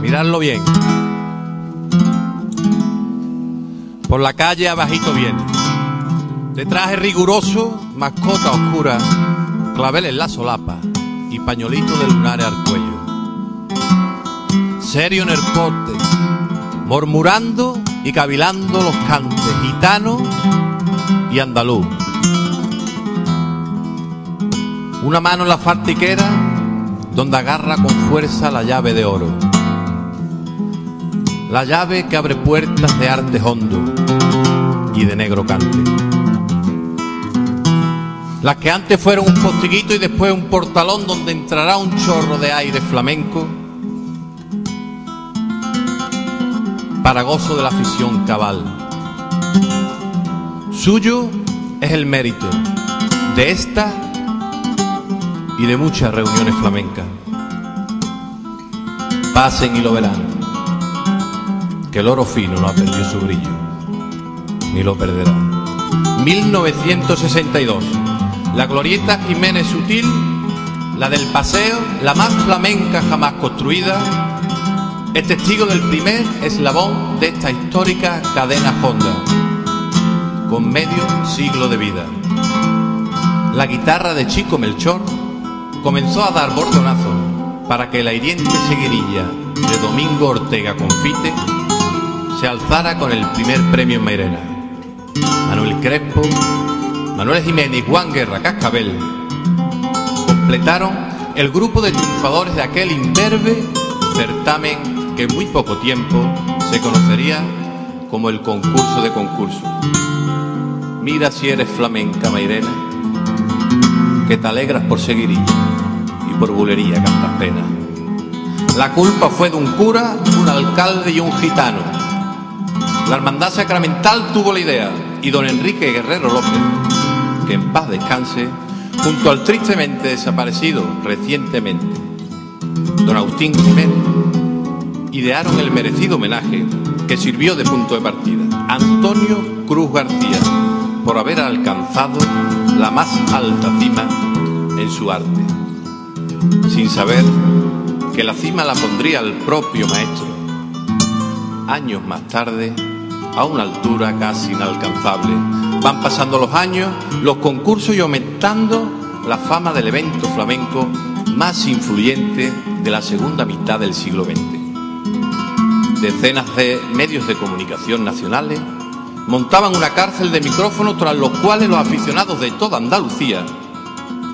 Miradlo bien. Por la calle abajito viene. De traje riguroso, mascota oscura, clavel en la solapa y pañolito de lunares al cuello. Serio en el porte, murmurando y cavilando los cantes gitano y andaluz. Una mano en la fartiquera donde agarra con fuerza la llave de oro. La llave que abre puertas de arte hondo y de negro cante. Las que antes fueron un postiguito y después un portalón donde entrará un chorro de aire flamenco para gozo de la afición cabal. Suyo es el mérito de esta y de muchas reuniones flamencas. Pasen y lo verán, que el oro fino no ha perdido su brillo, ni lo perderá. 1962, la glorieta Jiménez Sutil, la del paseo, la más flamenca jamás construida, es testigo del primer eslabón de esta histórica cadena Honda, con medio siglo de vida. La guitarra de Chico Melchor comenzó a dar bordonazos para que la hiriente seguirilla de Domingo Ortega Confite se alzara con el primer premio en Mairena. Manuel Crespo, Manuel Jiménez y Juan Guerra Cascabel completaron el grupo de triunfadores de aquel imberbe certamen que en muy poco tiempo se conocería como el concurso de concursos. Mira si eres flamenca, Mairena, que te alegras por seguirilla por bulería cantas pena. La culpa fue de un cura, un alcalde y un gitano. La hermandad sacramental tuvo la idea y don Enrique Guerrero López, que en paz descanse, junto al tristemente desaparecido recientemente don Agustín Jiménez, idearon el merecido homenaje que sirvió de punto de partida. Antonio Cruz García, por haber alcanzado la más alta cima en su arte, sin saber que la cima la pondría el propio maestro, años más tarde, a una altura casi inalcanzable. Van pasando los años, los concursos y aumentando la fama del evento flamenco más influyente de la segunda mitad del siglo XX. Decenas de medios de comunicación nacionales montaban una cárcel de micrófonos tras los cuales los aficionados de toda Andalucía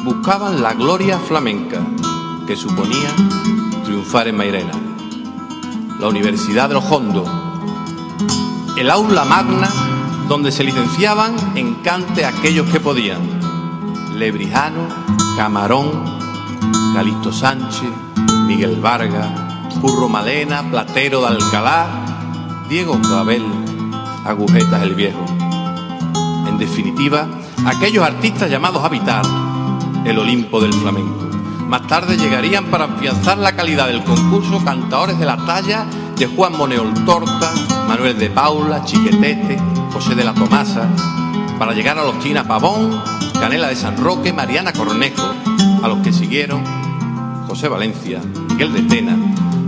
buscaban la gloria flamenca que suponía triunfar en Mairena. La Universidad de los el aula magna donde se licenciaban en cante aquellos que podían. Lebrijano, Camarón, Calixto Sánchez, Miguel Vargas, Curro Malena, Platero de Alcalá, Diego Clavel, Agujetas el Viejo. En definitiva, aquellos artistas llamados a habitar el Olimpo del flamenco. Más tarde llegarían para afianzar la calidad del concurso cantadores de la talla de Juan Moneol Torta, Manuel de Paula, Chiquetete, José de la Tomasa, para llegar a los Tina Pavón, Canela de San Roque, Mariana Cornejo, a los que siguieron José Valencia, Miguel de Tena,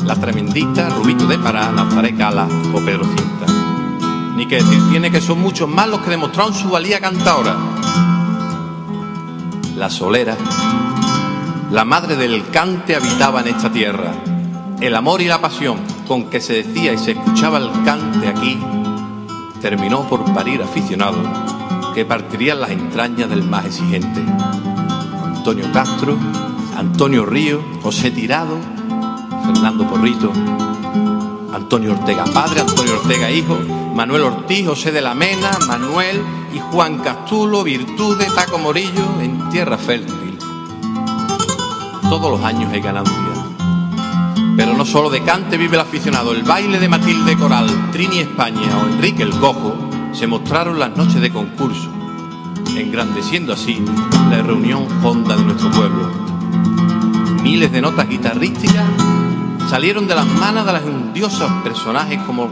La Tremendita, Rubito de Pará, Nazaret Cala o Pedro Cinta. Ni que decir tiene que son muchos más los que demostraron su valía cantadora. La Solera, la madre del cante habitaba en esta tierra. El amor y la pasión con que se decía y se escuchaba el cante aquí terminó por parir aficionados que partirían las entrañas del más exigente. Antonio Castro, Antonio Río, José Tirado, Fernando Porrito, Antonio Ortega padre, Antonio Ortega hijo, Manuel Ortiz, José de la Mena, Manuel y Juan Castulo, Virtudes, Taco Morillo, en tierra fértil. Todos los años hay ganancia. Pero no solo de cante vive el aficionado, el baile de Matilde Coral, Trini España o Enrique el Cojo se mostraron las noches de concurso, engrandeciendo así la reunión honda de nuestro pueblo. Miles de notas guitarrísticas salieron de las manos de los endiosos personajes como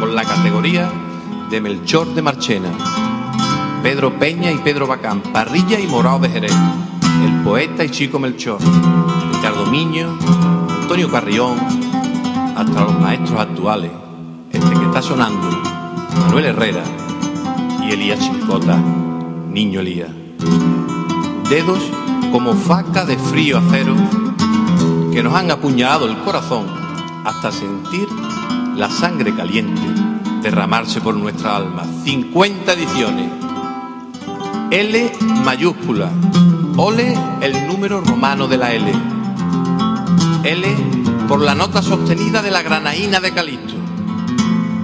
con la categoría de Melchor de Marchena, Pedro Peña y Pedro Bacán, Parrilla y Morao de Jerez, el poeta y Chico Melchor, Ricardo Miño, Antonio Carrión, hasta los maestros actuales, este que está sonando, Manuel Herrera y Elías Chincota, niño Elías. Dedos como faca de frío acero que nos han apuñalado el corazón hasta sentir la sangre caliente derramarse por nuestra alma. 50 ediciones. L mayúscula. Ole el número romano de la L. L por la nota sostenida de la granaína de Calixto.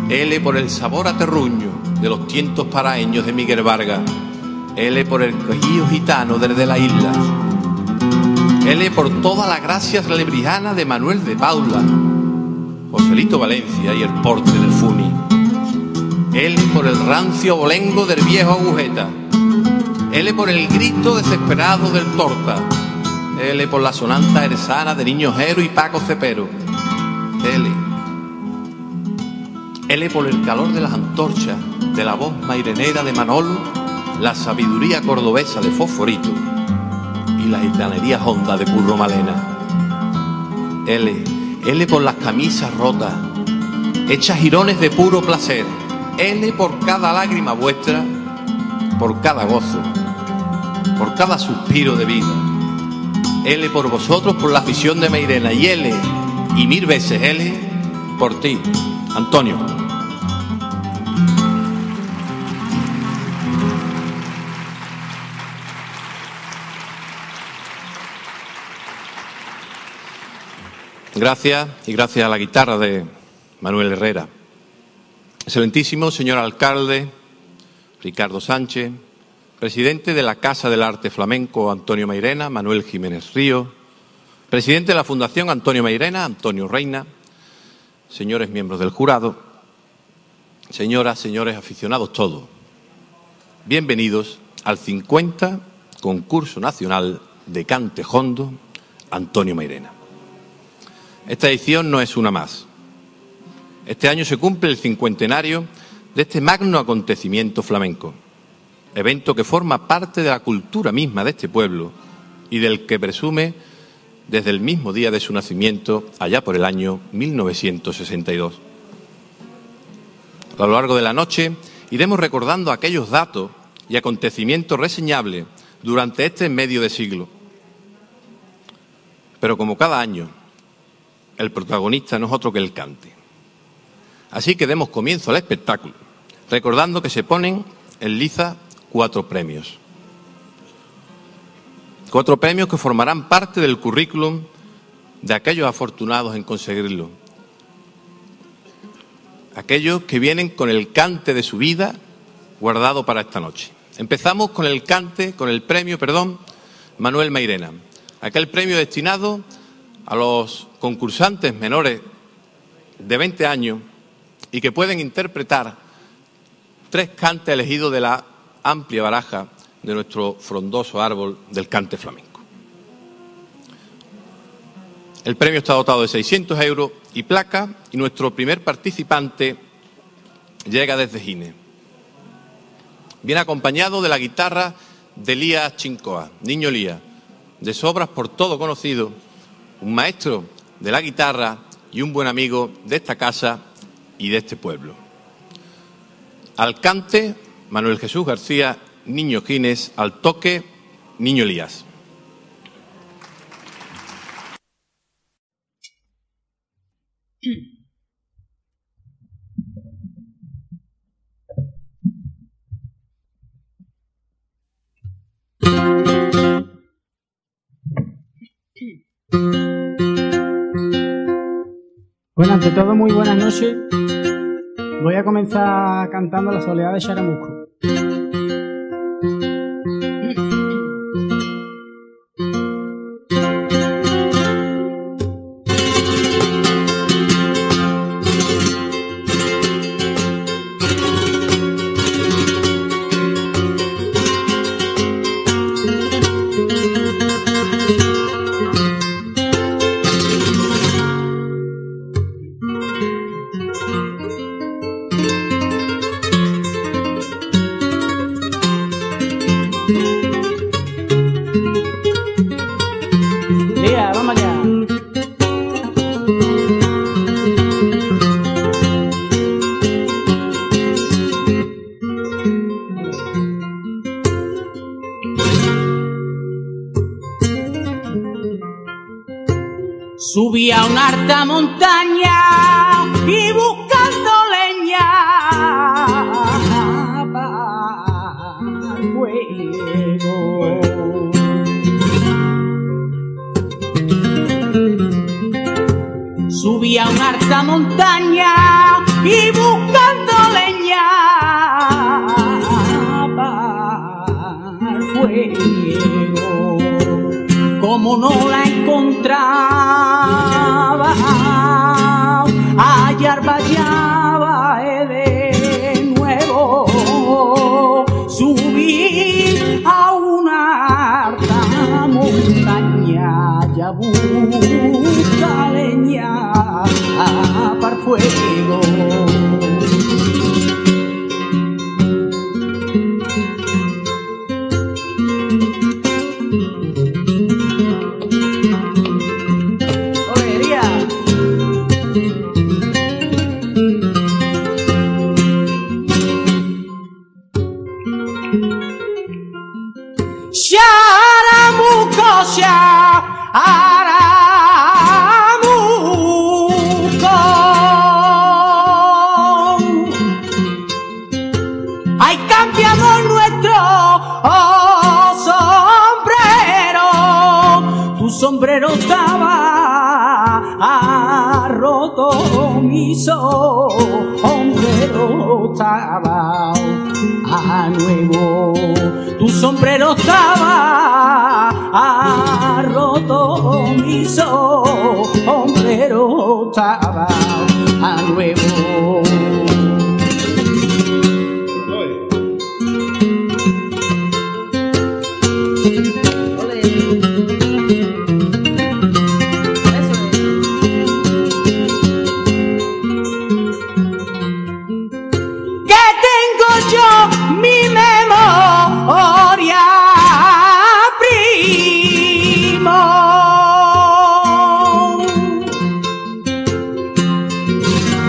L por el sabor a terruño de los tientos paraeños de Miguel Vargas. L por el cojío gitano desde la isla. L por toda la gracia lebrijana de Manuel de Paula, Joselito Valencia y el porte del Funi. L por el rancio bolengo del viejo agujeta. L por el grito desesperado del torta. L por la sonanta eresana de Niño Jero y Paco Cepero. L. L por el calor de las antorchas, de la voz mairenera de Manolo, la sabiduría cordobesa de Fosforito y la gitanería honda de Curro Malena. L. L por las camisas rotas, hechas jirones de puro placer. L por cada lágrima vuestra, por cada gozo, por cada suspiro de vida. L por vosotros, por la afición de Meirena. Y L, y mil veces L, por ti, Antonio. Gracias y gracias a la guitarra de Manuel Herrera. Excelentísimo señor alcalde Ricardo Sánchez, presidente de la Casa del Arte Flamenco Antonio Mairena, Manuel Jiménez Río, presidente de la Fundación Antonio Mairena, Antonio Reina, señores miembros del jurado, señoras, señores aficionados todos, bienvenidos al 50 Concurso Nacional de Cante Hondo Antonio Mairena. Esta edición no es una más. Este año se cumple el cincuentenario de este magno acontecimiento flamenco, evento que forma parte de la cultura misma de este pueblo y del que presume desde el mismo día de su nacimiento, allá por el año 1962. A lo largo de la noche iremos recordando aquellos datos y acontecimientos reseñables durante este medio de siglo. Pero como cada año, el protagonista no es otro que el cante. Así que demos comienzo al espectáculo, recordando que se ponen en liza cuatro premios. Cuatro premios que formarán parte del currículum de aquellos afortunados en conseguirlo. Aquellos que vienen con el cante de su vida guardado para esta noche. Empezamos con el cante, con el premio, perdón, Manuel Mairena. Aquel premio destinado a los concursantes menores de 20 años y que pueden interpretar tres cantes elegidos de la amplia baraja de nuestro frondoso árbol del cante flamenco. El premio está dotado de 600 euros y placa y nuestro primer participante llega desde Gine. Viene acompañado de la guitarra de Elías Chincoa, niño Elías, de sobras por todo conocido, un maestro de la guitarra y un buen amigo de esta casa y de este pueblo. Al cante, Manuel Jesús García, Niño Gines, al toque, Niño Elías. Bueno, ante todo, muy buenas noches. Voy a comenzar cantando la soledad de Charamusco. thank you.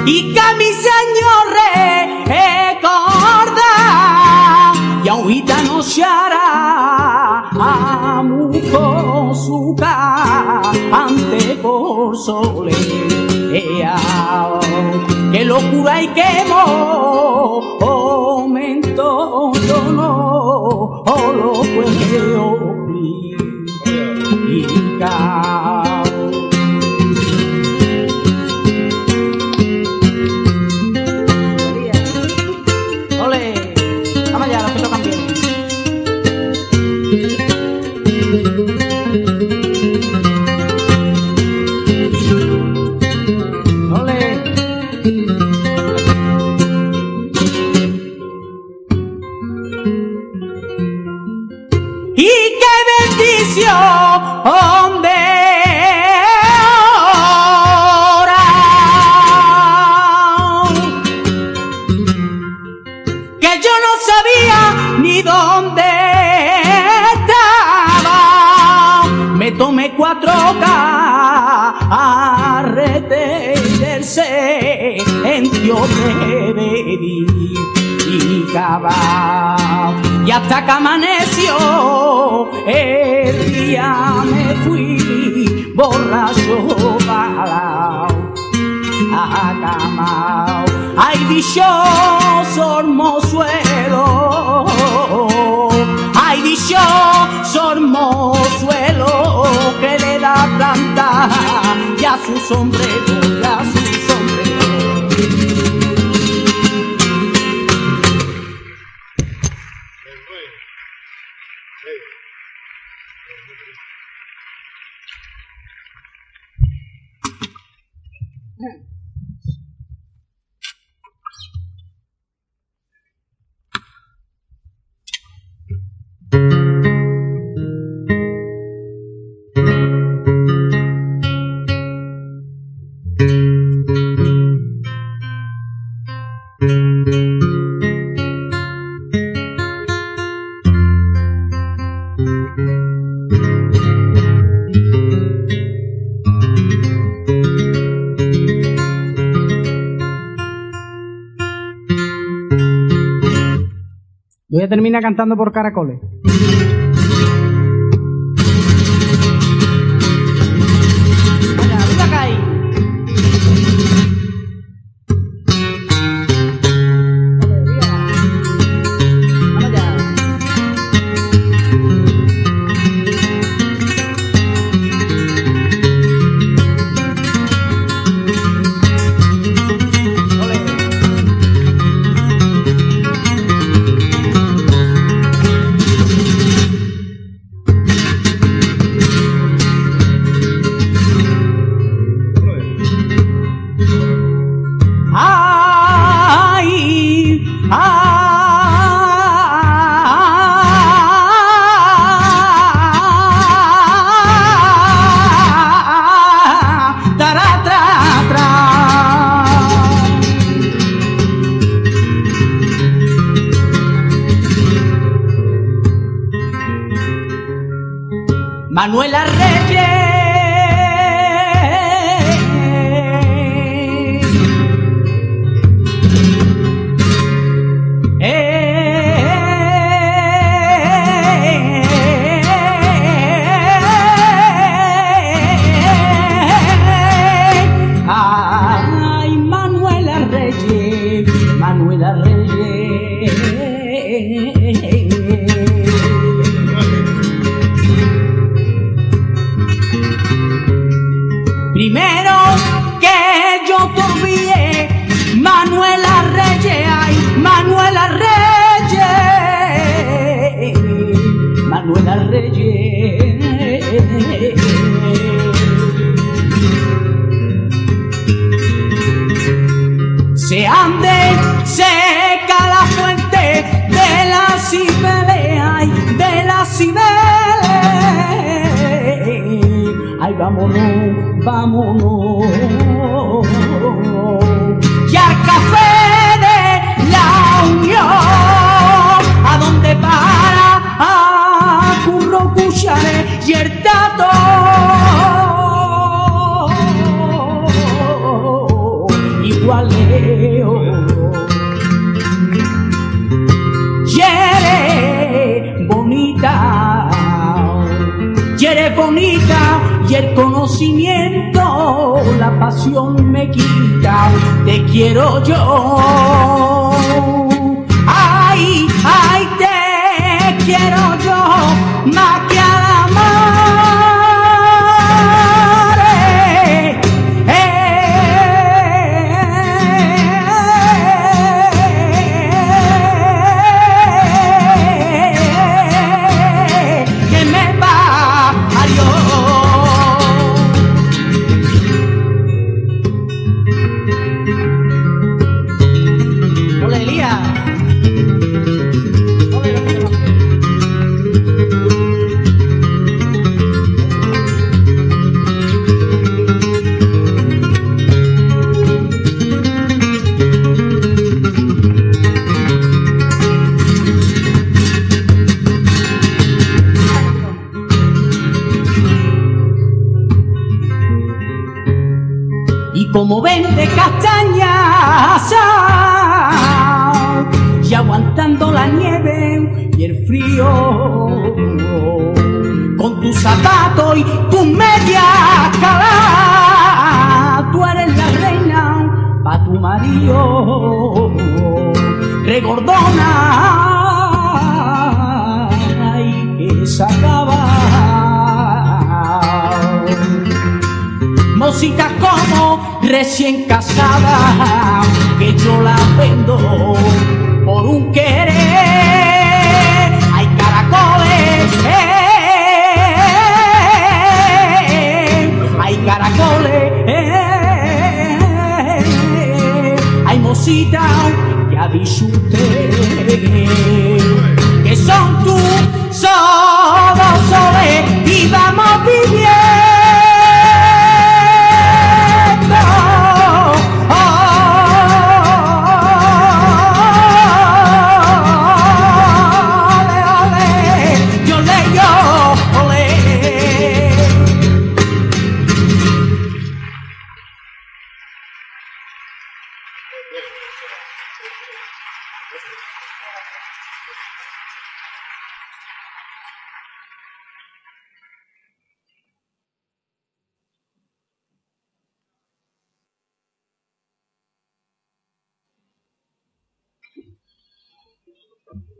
Y que a mis años recorda y a un gitano se hará a su ante por solea que locura y que momento yo no lo puedo explicar. Dónde estaba. Me tomé cuatro arretenderse en Dios bebí y cabal y hasta que amaneció el día me fui borracho para a cama ay dichoso hermosuelo planta y a su sombrero Cantando por caracoles. Aguantando la nieve y el frío. Con tus zapatos y tus medias caladas tú eres la reina pa' tu marido. Regordona y que se acaba. Mositas como recién casada, que yo la vendo por un querer. Hay caracoles, eh, hay caracoles, hay mositas que usted que son tú, somos soles y vamos viviendo.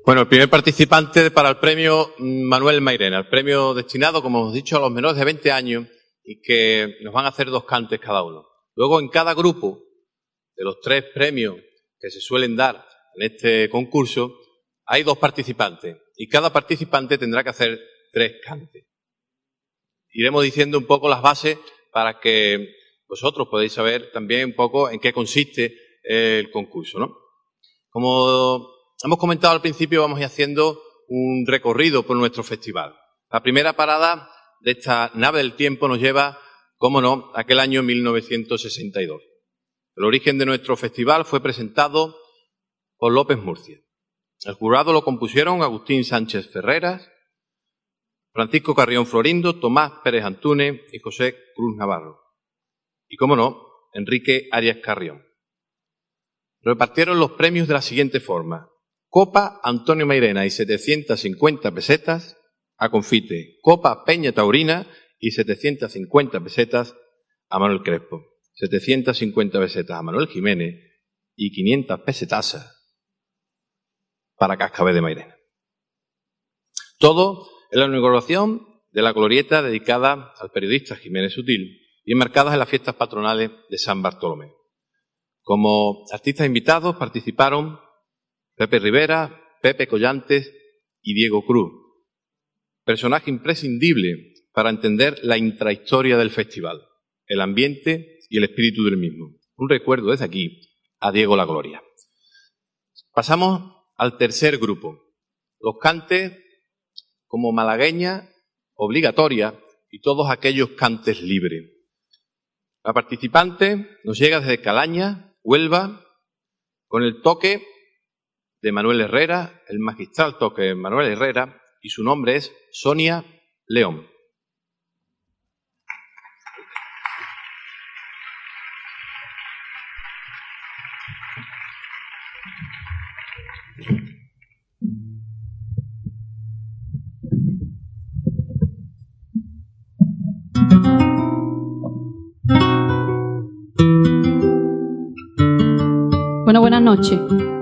Bueno, el primer participante para el premio mm, Manuel Mairena, el premio destinado, como hemos dicho, a los menores de 20 años y que nos van a hacer dos cantes cada uno. Luego, en cada grupo de los tres premios que se suelen dar en este concurso, hay dos participantes y cada participante tendrá que hacer tres cantes. Iremos diciendo un poco las bases para que vosotros podáis saber también un poco en qué consiste el concurso, ¿no? Como hemos comentado al principio, vamos a ir haciendo un recorrido por nuestro festival. La primera parada de esta nave del tiempo nos lleva, cómo no, aquel año 1962. El origen de nuestro festival fue presentado por López Murcia. El jurado lo compusieron Agustín Sánchez Ferreras, Francisco Carrión Florindo, Tomás Pérez Antúnez y José Cruz Navarro. Y, como no, Enrique Arias Carrión. Repartieron los premios de la siguiente forma. Copa Antonio Mairena y 750 pesetas a Confite. Copa Peña Taurina y 750 pesetas a Manuel Crespo. 750 pesetas a Manuel Jiménez y 500 pesetas para Cascabé de Mairena. Todo en la inauguración de la glorieta dedicada al periodista Jiménez Sutil y enmarcadas en las fiestas patronales de San Bartolomé. Como artistas invitados participaron Pepe Rivera, Pepe Collantes y Diego Cruz, personaje imprescindible para entender la intrahistoria del festival, el ambiente y el espíritu del mismo. Un recuerdo desde aquí a Diego La Gloria. Pasamos al tercer grupo, los cantes como malagueña obligatoria y todos aquellos cantes libres. La participante nos llega desde Calaña, Huelva, con el toque de Manuel Herrera, el magistral toque de Manuel Herrera, y su nombre es Sonia León. Bueno, buenas noches.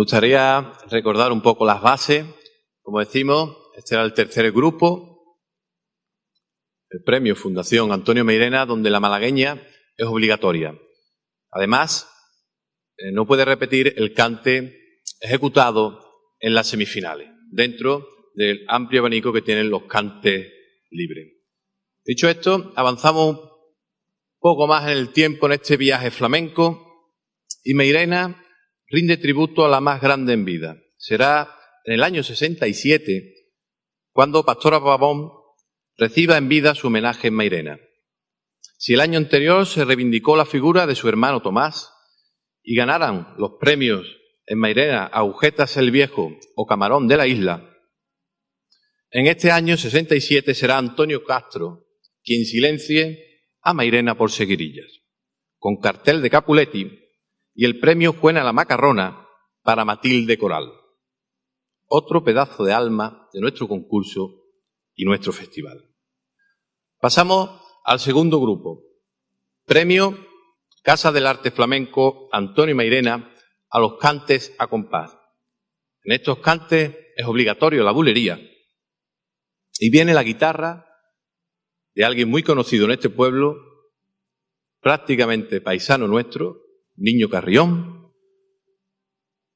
Me gustaría recordar un poco las bases. Como decimos, este era el tercer grupo, el premio Fundación Antonio Meirena, donde la malagueña es obligatoria. Además, eh, no puede repetir el cante ejecutado en las semifinales, dentro del amplio abanico que tienen los cantes libres. Dicho esto, avanzamos un poco más en el tiempo en este viaje flamenco y Meirena rinde tributo a la más grande en vida. Será en el año 67 cuando Pastora Pavón reciba en vida su homenaje en Mairena. Si el año anterior se reivindicó la figura de su hermano Tomás y ganaran los premios en Mairena Agujetas el Viejo o Camarón de la Isla, en este año 67 será Antonio Castro quien silencie a Mairena por seguirillas, con cartel de Capuletti y el premio Juena la Macarrona para Matilde Coral. Otro pedazo de alma de nuestro concurso y nuestro festival. Pasamos al segundo grupo. Premio Casa del Arte Flamenco Antonio Mairena a los cantes a compás. En estos cantes es obligatorio la bulería. Y viene la guitarra de alguien muy conocido en este pueblo, prácticamente paisano nuestro, Niño Carrión,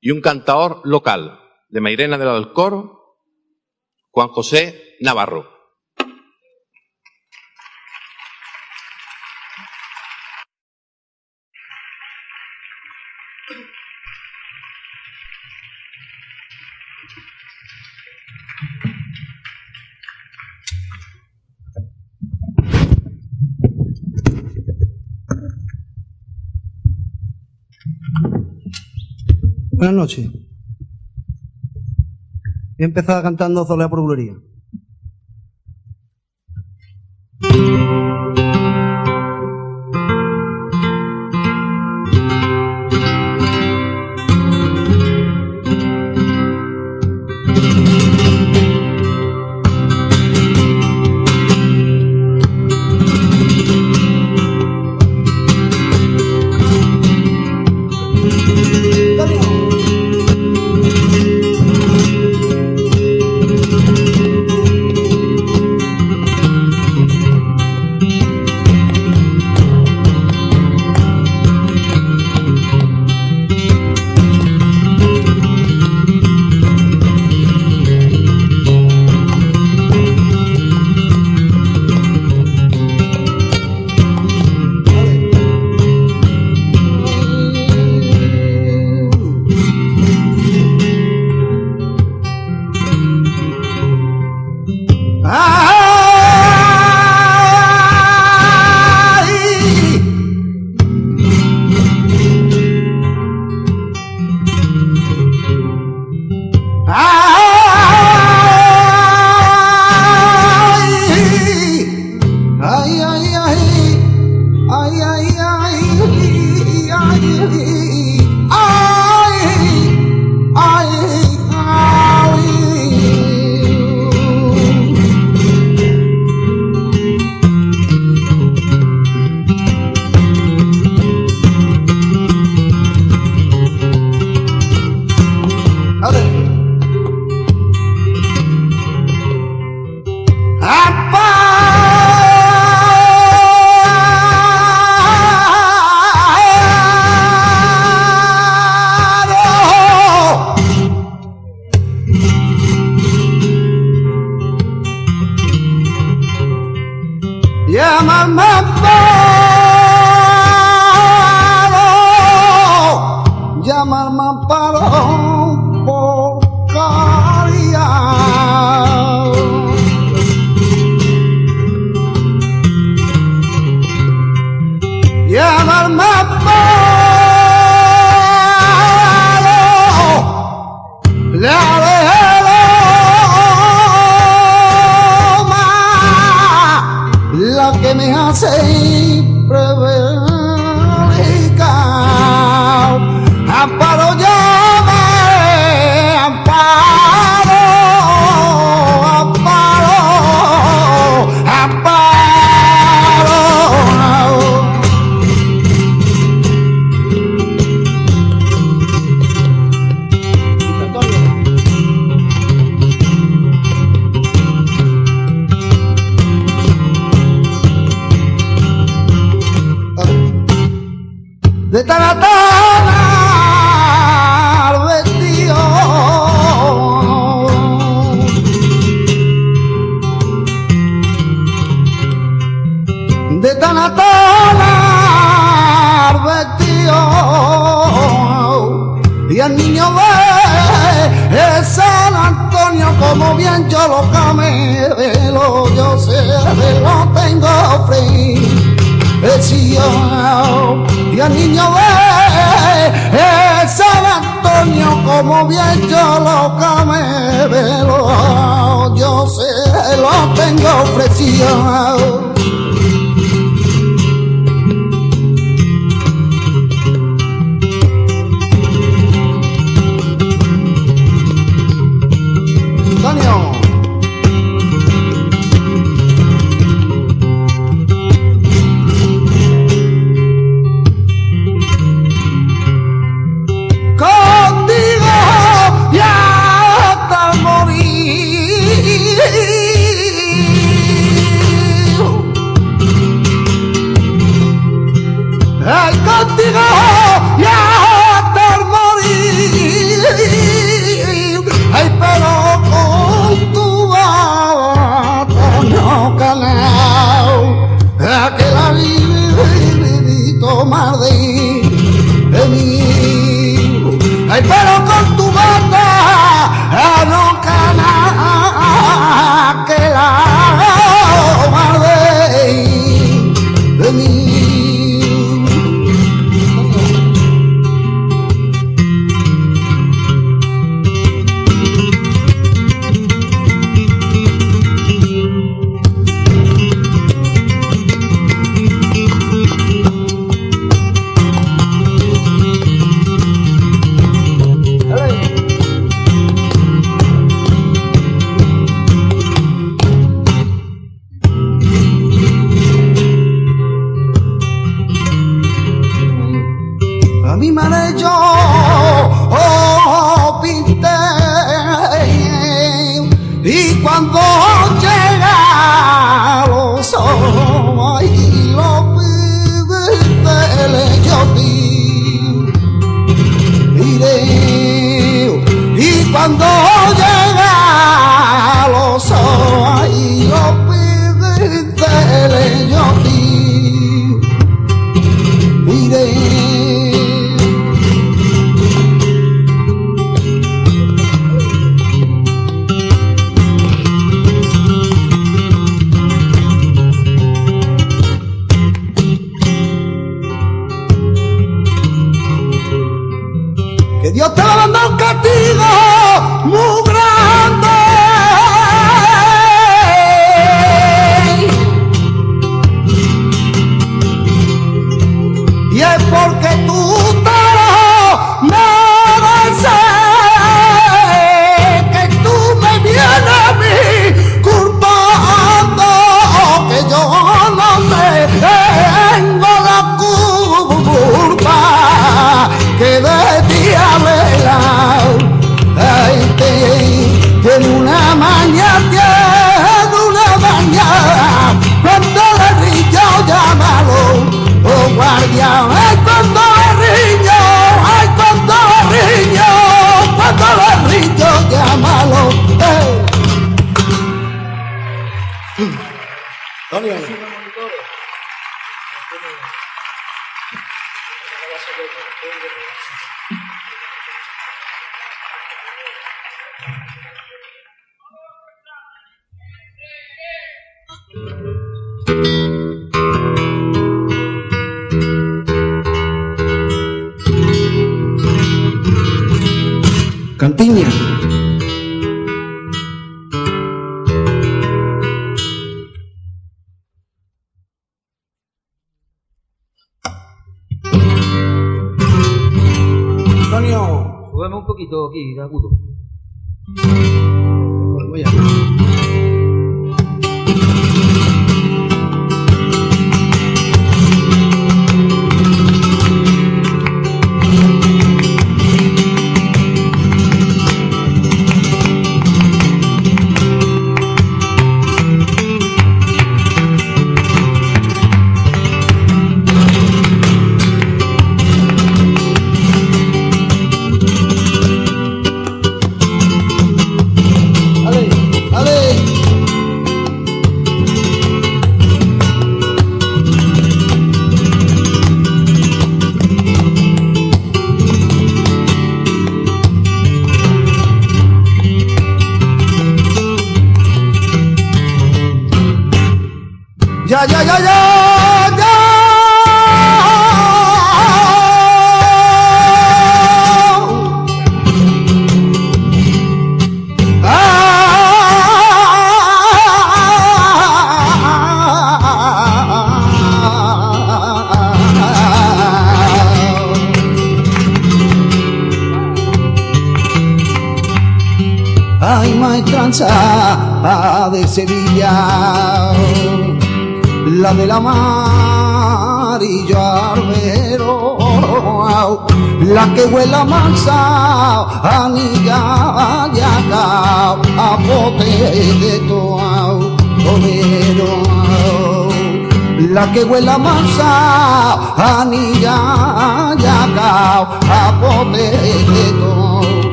y un cantador local de Mairena del Alcor, Juan José Navarro. Buenas noches. He empezado cantando Zolea por Bulería.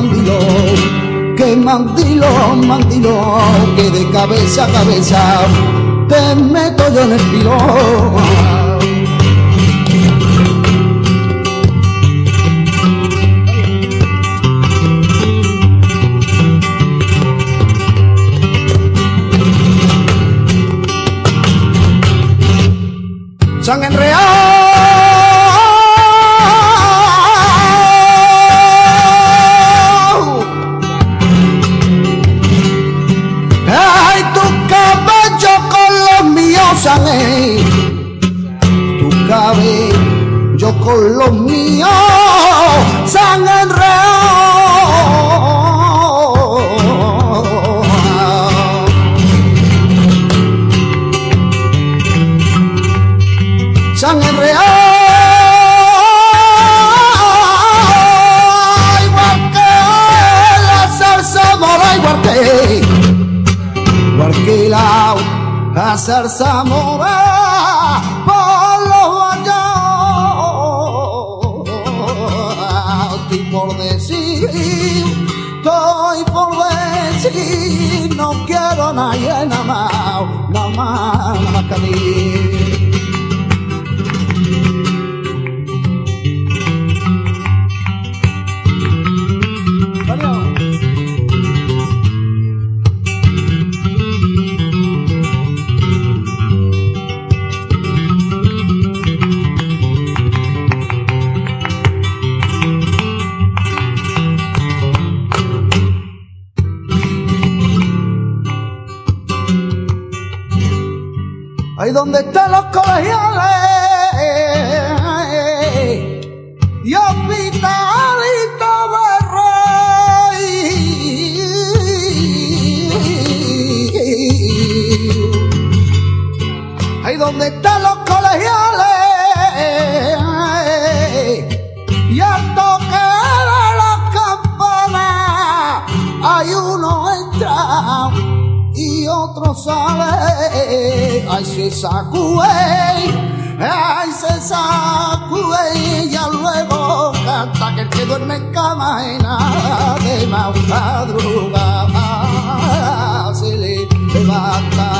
Mandilo, que mandilo, mandilo, que de cabeza a cabeza te meto yo en el pilón. San enreado. Con los míos, San enreado. San Enreal, igual que la salsa mora, igual que, igual que la, la salsa mora, donde están los colegiales se ay se sacude y ya luego canta que el que duerme en cama y nada de madrugada se le levanta.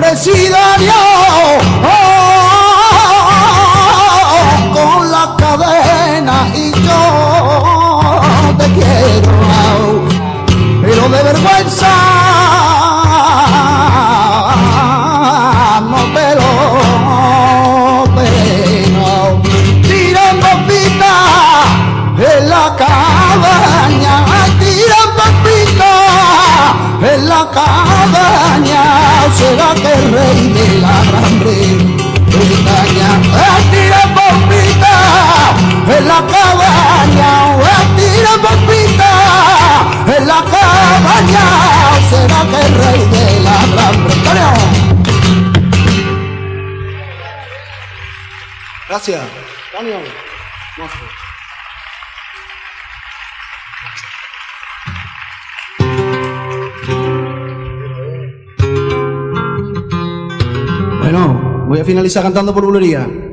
Los presidiarios oh, con la cadena y yo te quiero, pero de vergüenza hambre, una tira bombita en la cabaña, tira bombita en la cabaña, será que el rey de la Gran Bretaña. Gracias. Voy a finalizar cantando por bulería.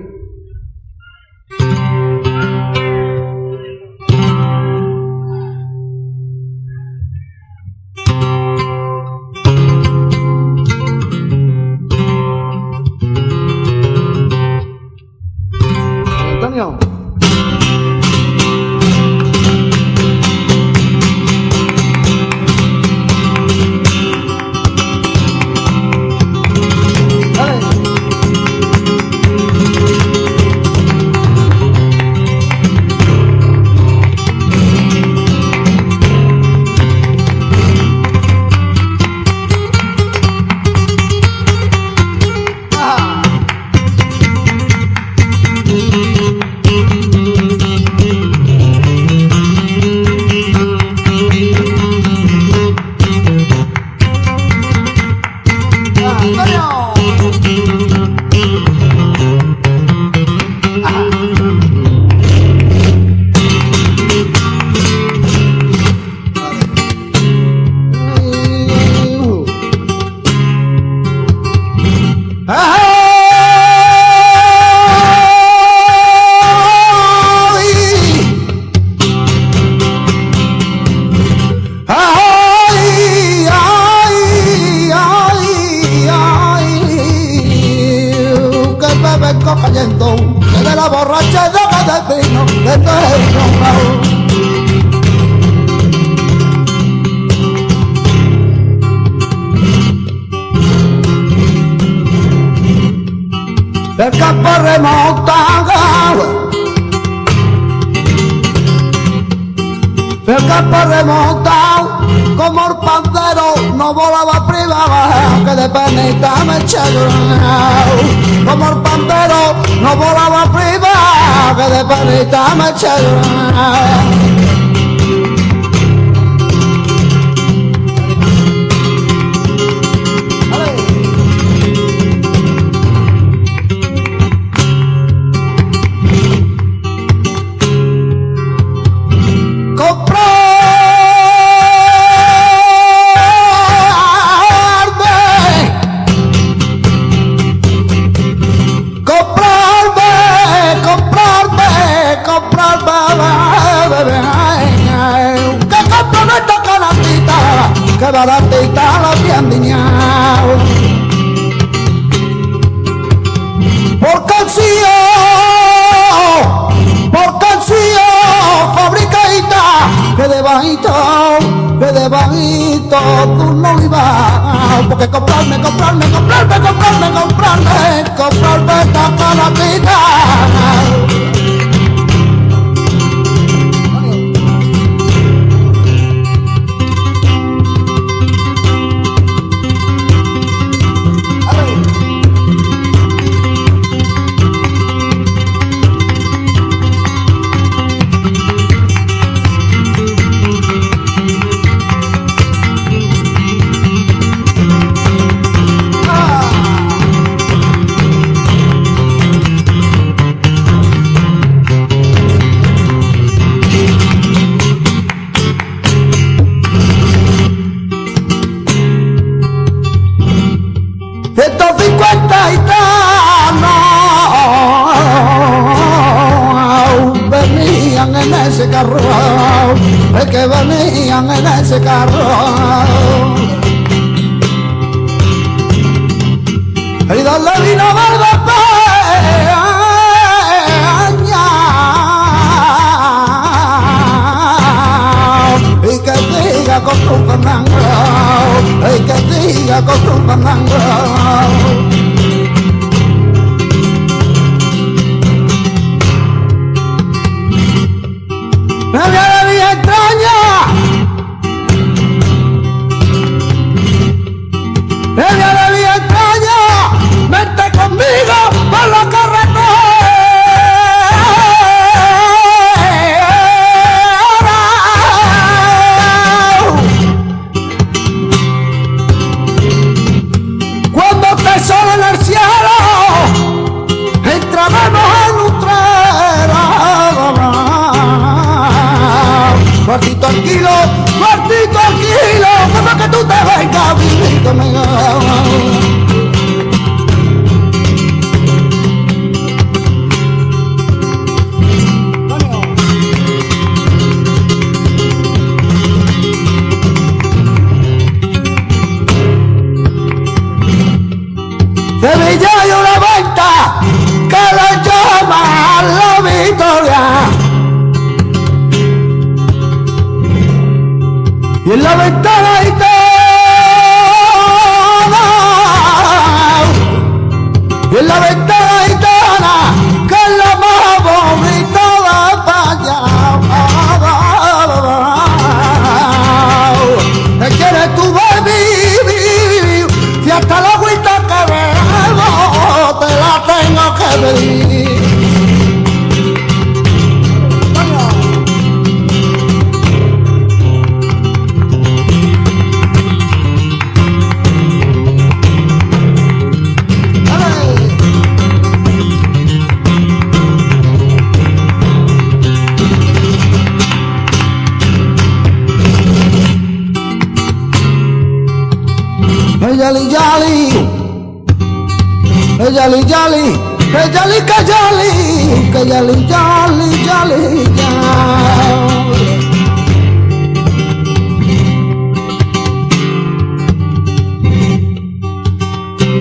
Yali yali yali.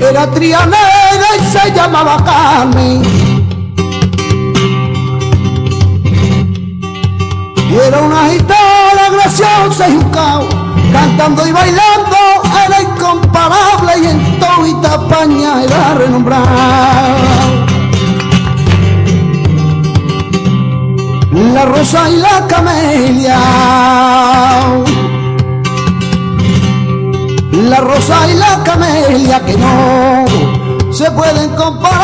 Era trianera y se llamaba Carmen. Era una gitana graciosa y jucao, cantando y bailando era incomparable y en toda España era renombrada. La rosa y la camelia. La rosa y la camelia que no se pueden comparar.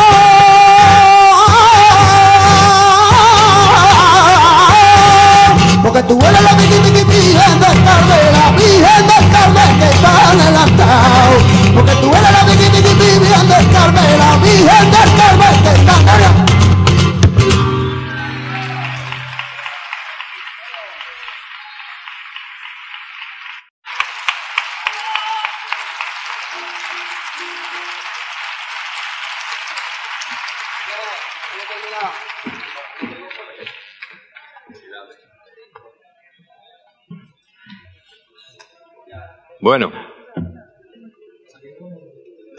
Porque tú eres la virgen del Carmel, la virgen del Carmel que está en el altar. Porque tú eres la virgen del Carmel, la virgen del que está en el altar.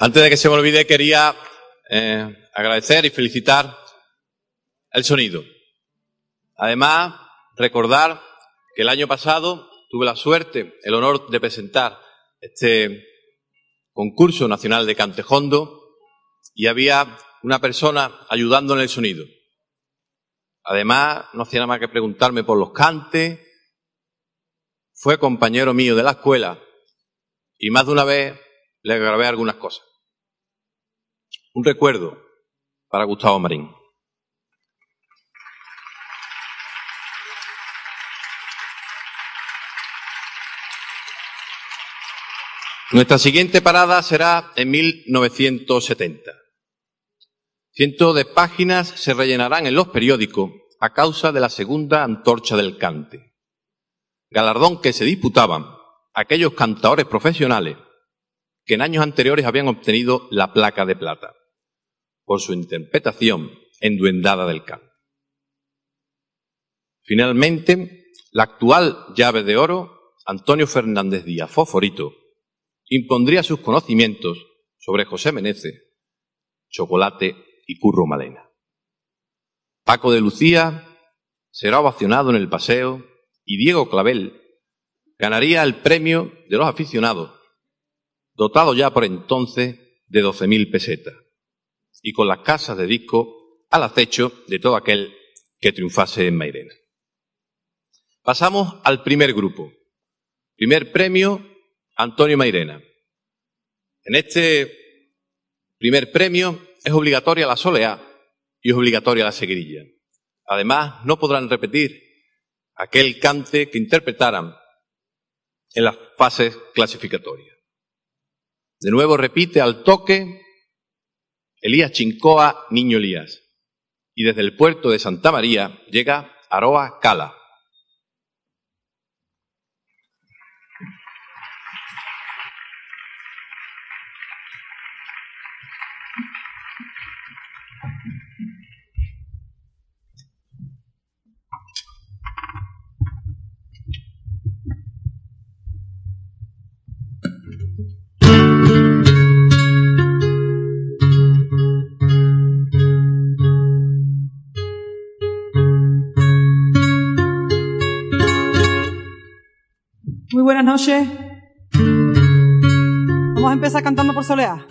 Antes de que se me olvide, quería eh, agradecer y felicitar el sonido. Además, recordar que el año pasado tuve la suerte, el honor de presentar este concurso nacional de Cantejondo y había una persona ayudando en el sonido. Además, no hacía nada más que preguntarme por los cantes, fue compañero mío de la escuela y más de una vez le grabé algunas cosas. Un recuerdo para Gustavo Marín. Nuestra siguiente parada será en 1970. Cientos de páginas se rellenarán en los periódicos a causa de la segunda antorcha del cante. Galardón que se disputaban aquellos cantadores profesionales que en años anteriores habían obtenido la placa de plata por su interpretación enduendada del canto. Finalmente, la actual llave de oro, Antonio Fernández Díaz Foforito, impondría sus conocimientos sobre José Menezes, Chocolate y Curro Malena. Paco de Lucía será ovacionado en el paseo y Diego Clavel ganaría el premio de los aficionados, dotado ya por entonces de 12.000 pesetas, y con las casas de disco al acecho de todo aquel que triunfase en Mairena. Pasamos al primer grupo. Primer premio, Antonio Mairena. En este primer premio es obligatoria la soleá y es obligatoria la seguirilla. Además, no podrán repetir aquel cante que interpretaran en las fases clasificatorias. De nuevo repite al toque Elías Chincoa, Niño Elías. Y desde el puerto de Santa María llega Aroa Cala. Vamos a empezar cantando por soleá.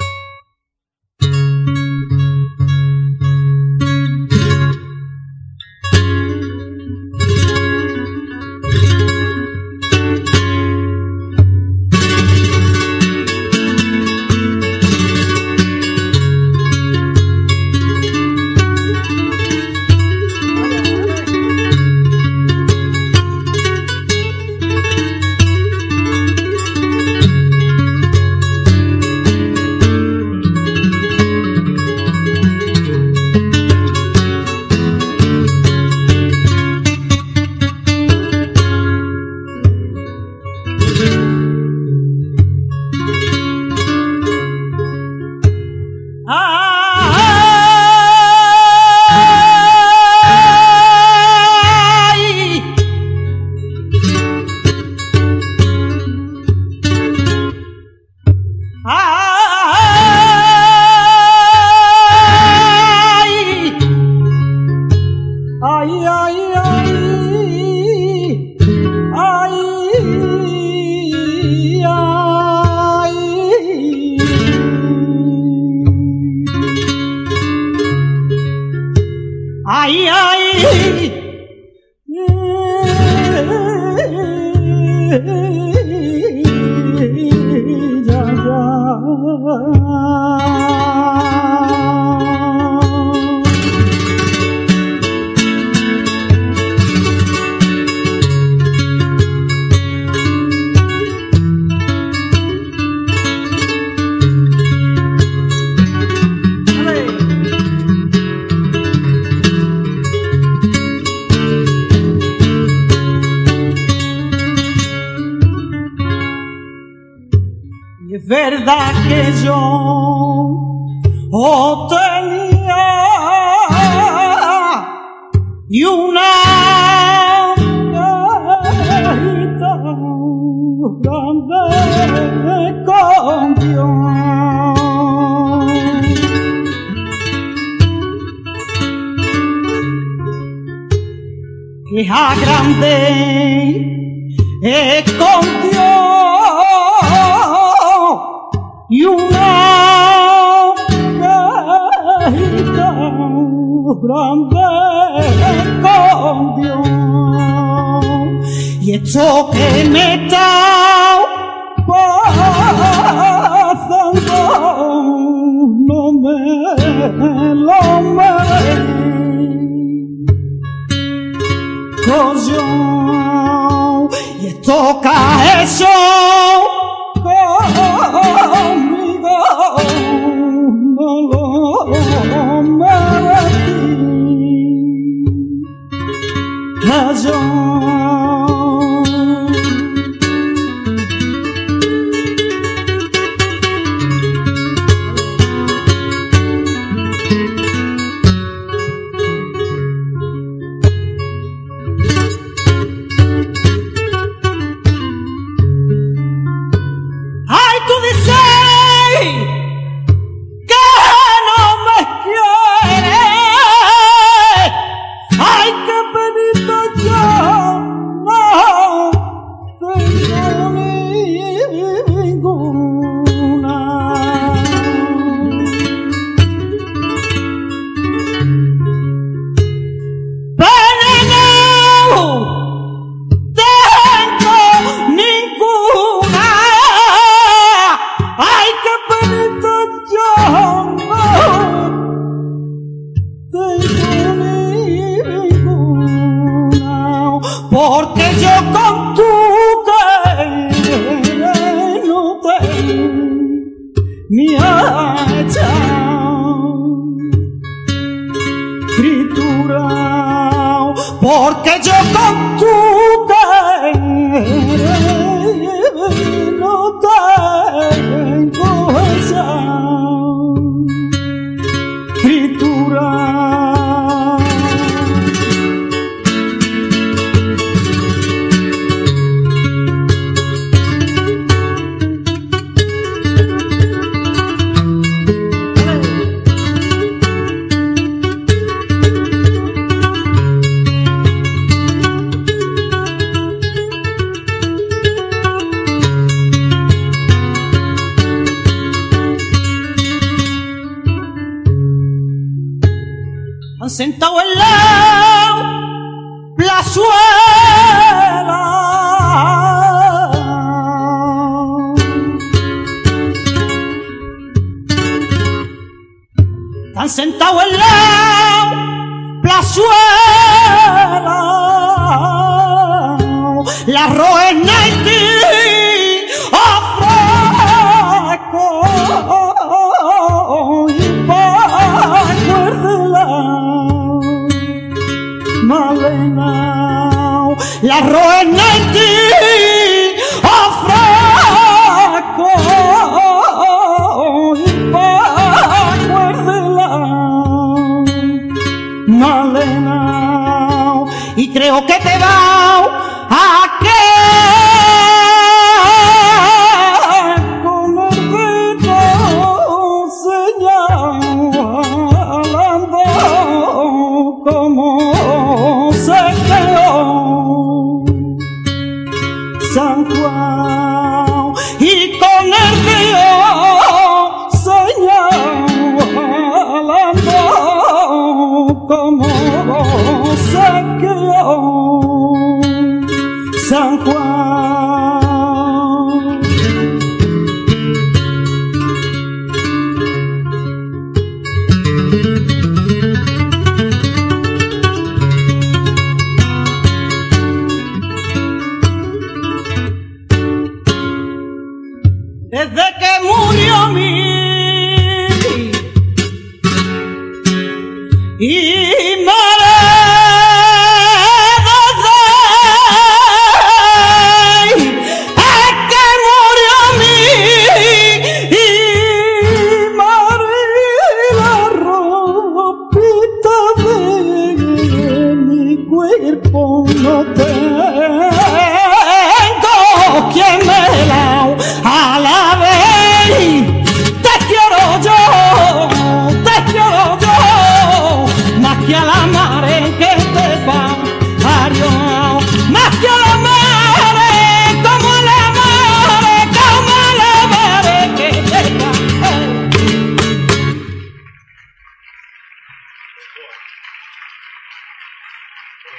¿Cómo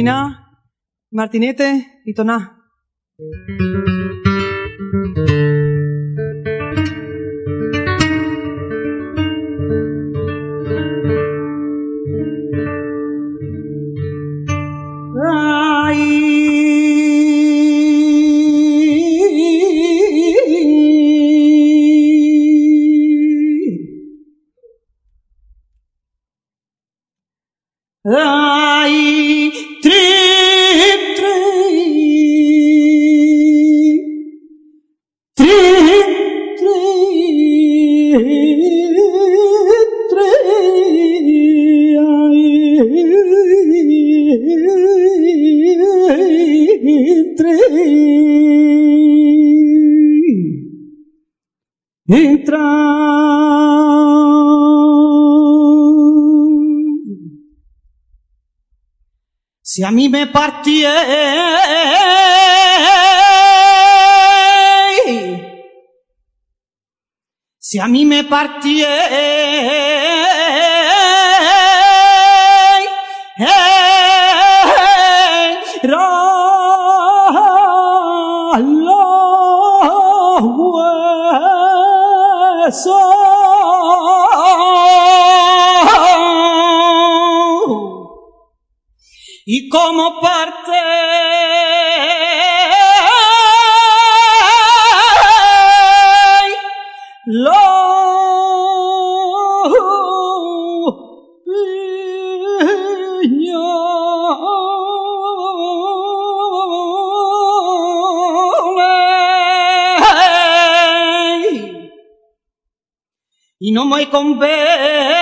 Terminar, Martinete y Toná. Me partié, si a mí me partié, como parte piñones y no me convé.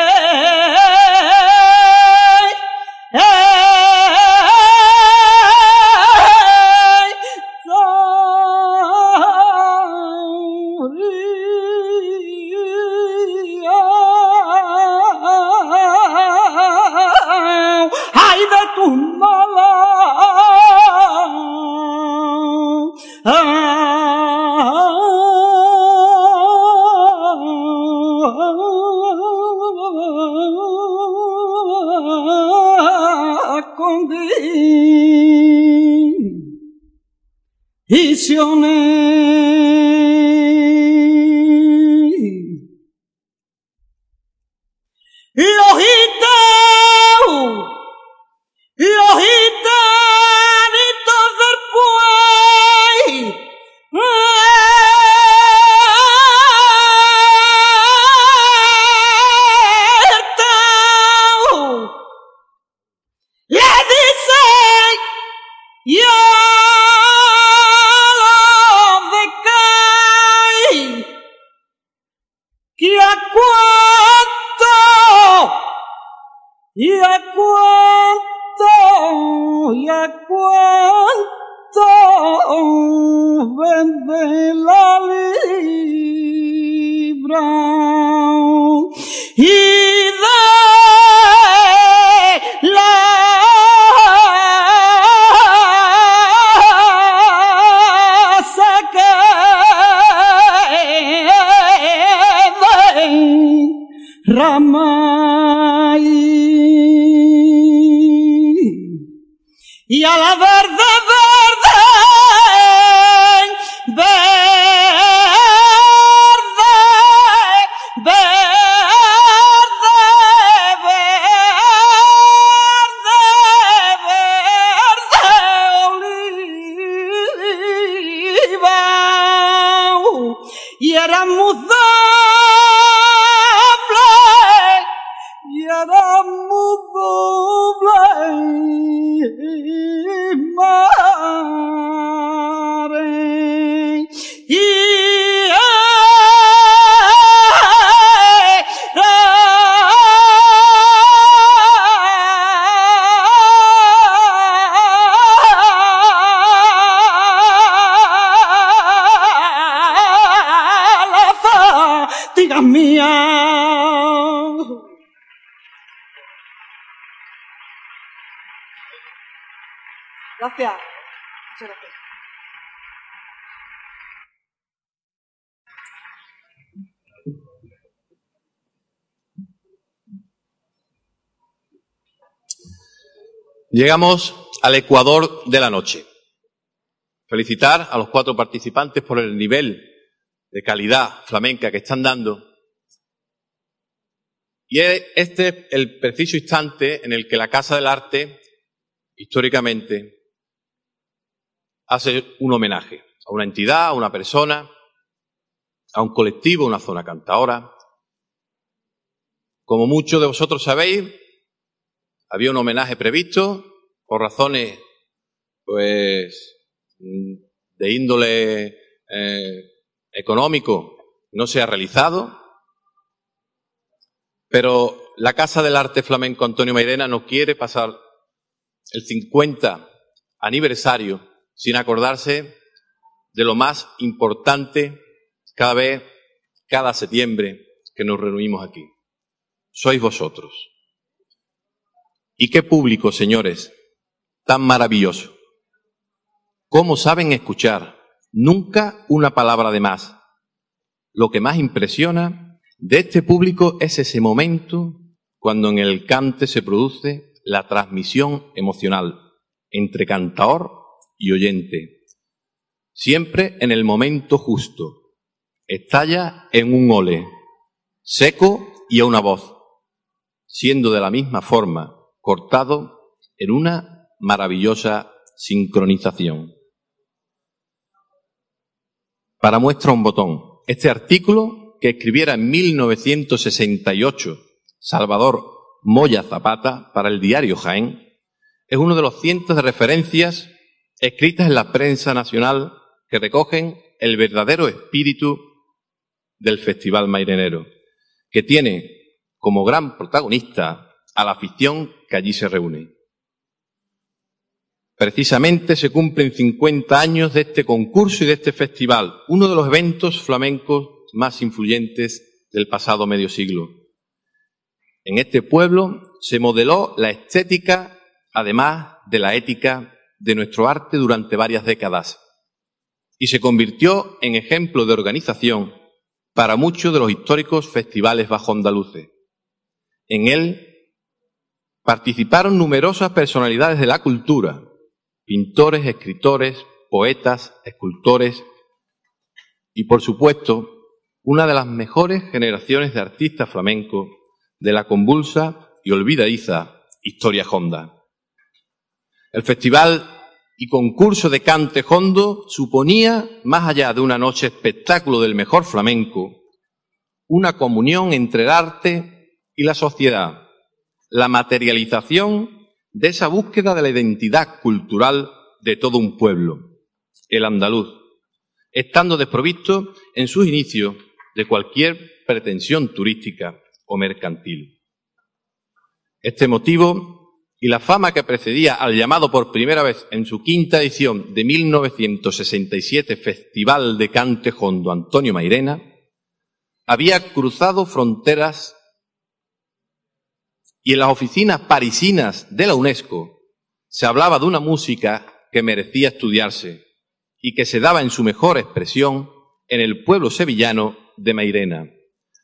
Llegamos al Ecuador de la noche. Felicitar a los cuatro participantes por el nivel de calidad flamenca que están dando. Y es este el preciso instante en el que la Casa del Arte, históricamente, hace un homenaje a una entidad, a una persona, a un colectivo, una zona cantadora. Como muchos de vosotros sabéis, había un homenaje previsto por razones, pues, de índole eh, económico, no se ha realizado. Pero la Casa del Arte Flamenco Antonio Mairena no quiere pasar el 50 aniversario sin acordarse de lo más importante cada vez, cada septiembre que nos reunimos aquí. Sois vosotros. ¿Y qué público, señores? Tan maravilloso. ¿Cómo saben escuchar? Nunca una palabra de más. Lo que más impresiona de este público es ese momento cuando en el cante se produce la transmisión emocional entre cantador y oyente. Siempre en el momento justo. Estalla en un ole, seco y a una voz, siendo de la misma forma cortado en una maravillosa sincronización. Para muestra un botón, este artículo que escribiera en 1968 Salvador Moya Zapata para el diario Jaén es uno de los cientos de referencias escritas en la prensa nacional que recogen el verdadero espíritu del Festival Mairenero, que tiene como gran protagonista a la afición que allí se reúne. Precisamente se cumplen 50 años de este concurso y de este festival, uno de los eventos flamencos más influyentes del pasado medio siglo. En este pueblo se modeló la estética, además de la ética, de nuestro arte durante varias décadas y se convirtió en ejemplo de organización para muchos de los históricos festivales bajo andaluces. En él participaron numerosas personalidades de la cultura, pintores, escritores, poetas, escultores y, por supuesto, una de las mejores generaciones de artistas flamencos de la convulsa y olvidadiza historia honda. El festival y concurso de cante hondo suponía, más allá de una noche espectáculo del mejor flamenco, una comunión entre el arte y la sociedad, la materialización de esa búsqueda de la identidad cultural de todo un pueblo, el andaluz, estando desprovisto en sus inicios de cualquier pretensión turística o mercantil. Este motivo y la fama que precedía al llamado por primera vez en su quinta edición de 1967 Festival de Cante Hondo Antonio Mairena, había cruzado fronteras y en las oficinas parisinas de la UNESCO se hablaba de una música que merecía estudiarse y que se daba en su mejor expresión en el pueblo sevillano de Mairena,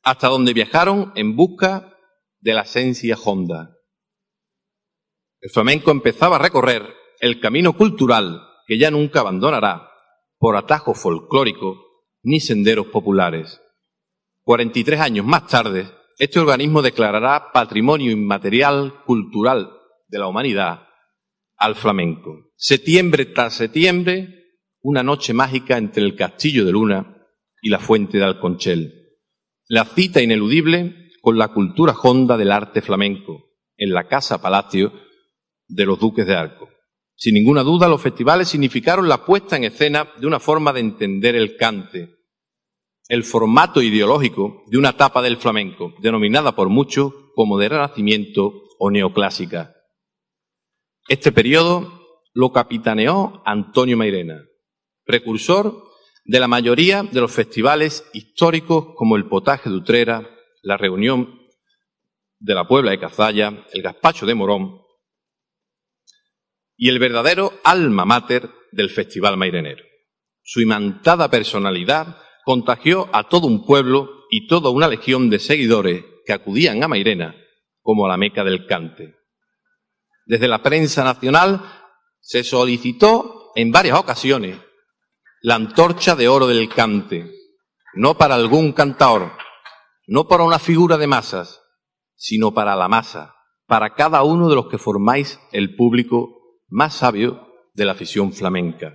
hasta donde viajaron en busca de la esencia honda. El flamenco empezaba a recorrer el camino cultural que ya nunca abandonará por atajos folclóricos ni senderos populares. 43 años más tarde, este organismo declarará patrimonio inmaterial cultural de la humanidad al flamenco. Septiembre tras septiembre, una noche mágica entre el castillo de Luna y la fuente de Alconchel. La cita ineludible con la cultura honda del arte flamenco en la Casa Palacio de los Duques de Arco. Sin ninguna duda, los festivales significaron la puesta en escena de una forma de entender el cante, el formato ideológico de una etapa del flamenco, denominada por muchos como de renacimiento o neoclásica. Este periodo lo capitaneó Antonio Mairena, precursor de la mayoría de los festivales históricos como el Potaje de Utrera, la Reunión de la Puebla de Cazalla, el Gaspacho de Morón y el verdadero alma mater del Festival Mairenero. Su imantada personalidad contagió a todo un pueblo y toda una legión de seguidores que acudían a Mairena como a la meca del cante. Desde la prensa nacional se solicitó en varias ocasiones la antorcha de oro del cante, no para algún cantaor, no para una figura de masas, sino para la masa, para cada uno de los que formáis el público más sabio de la afición flamenca.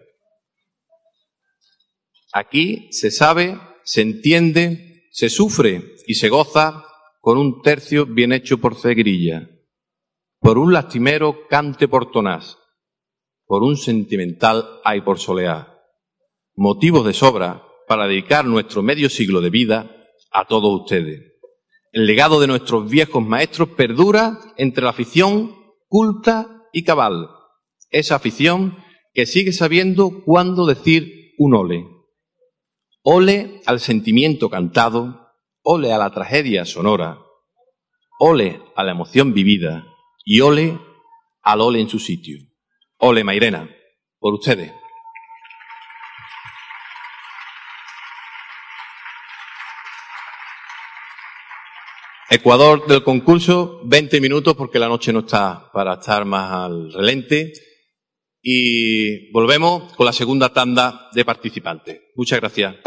Aquí se sabe, se entiende, se sufre y se goza con un tercio bien hecho por cegrilla, por un lastimero cante por tonás, por un sentimental hay por soleá. Motivos de sobra para dedicar nuestro medio siglo de vida a todos ustedes. El legado de nuestros viejos maestros perdura entre la afición culta y cabal. Esa afición que sigue sabiendo cuándo decir un ole Ole al sentimiento cantado, ole a la tragedia sonora, ole a la emoción vivida y ole al ole en su sitio. Ole Mairena, por ustedes. Ecuador del concurso, 20 minutos porque la noche no está para estar más al relente. Y volvemos con la segunda tanda de participantes. Muchas gracias.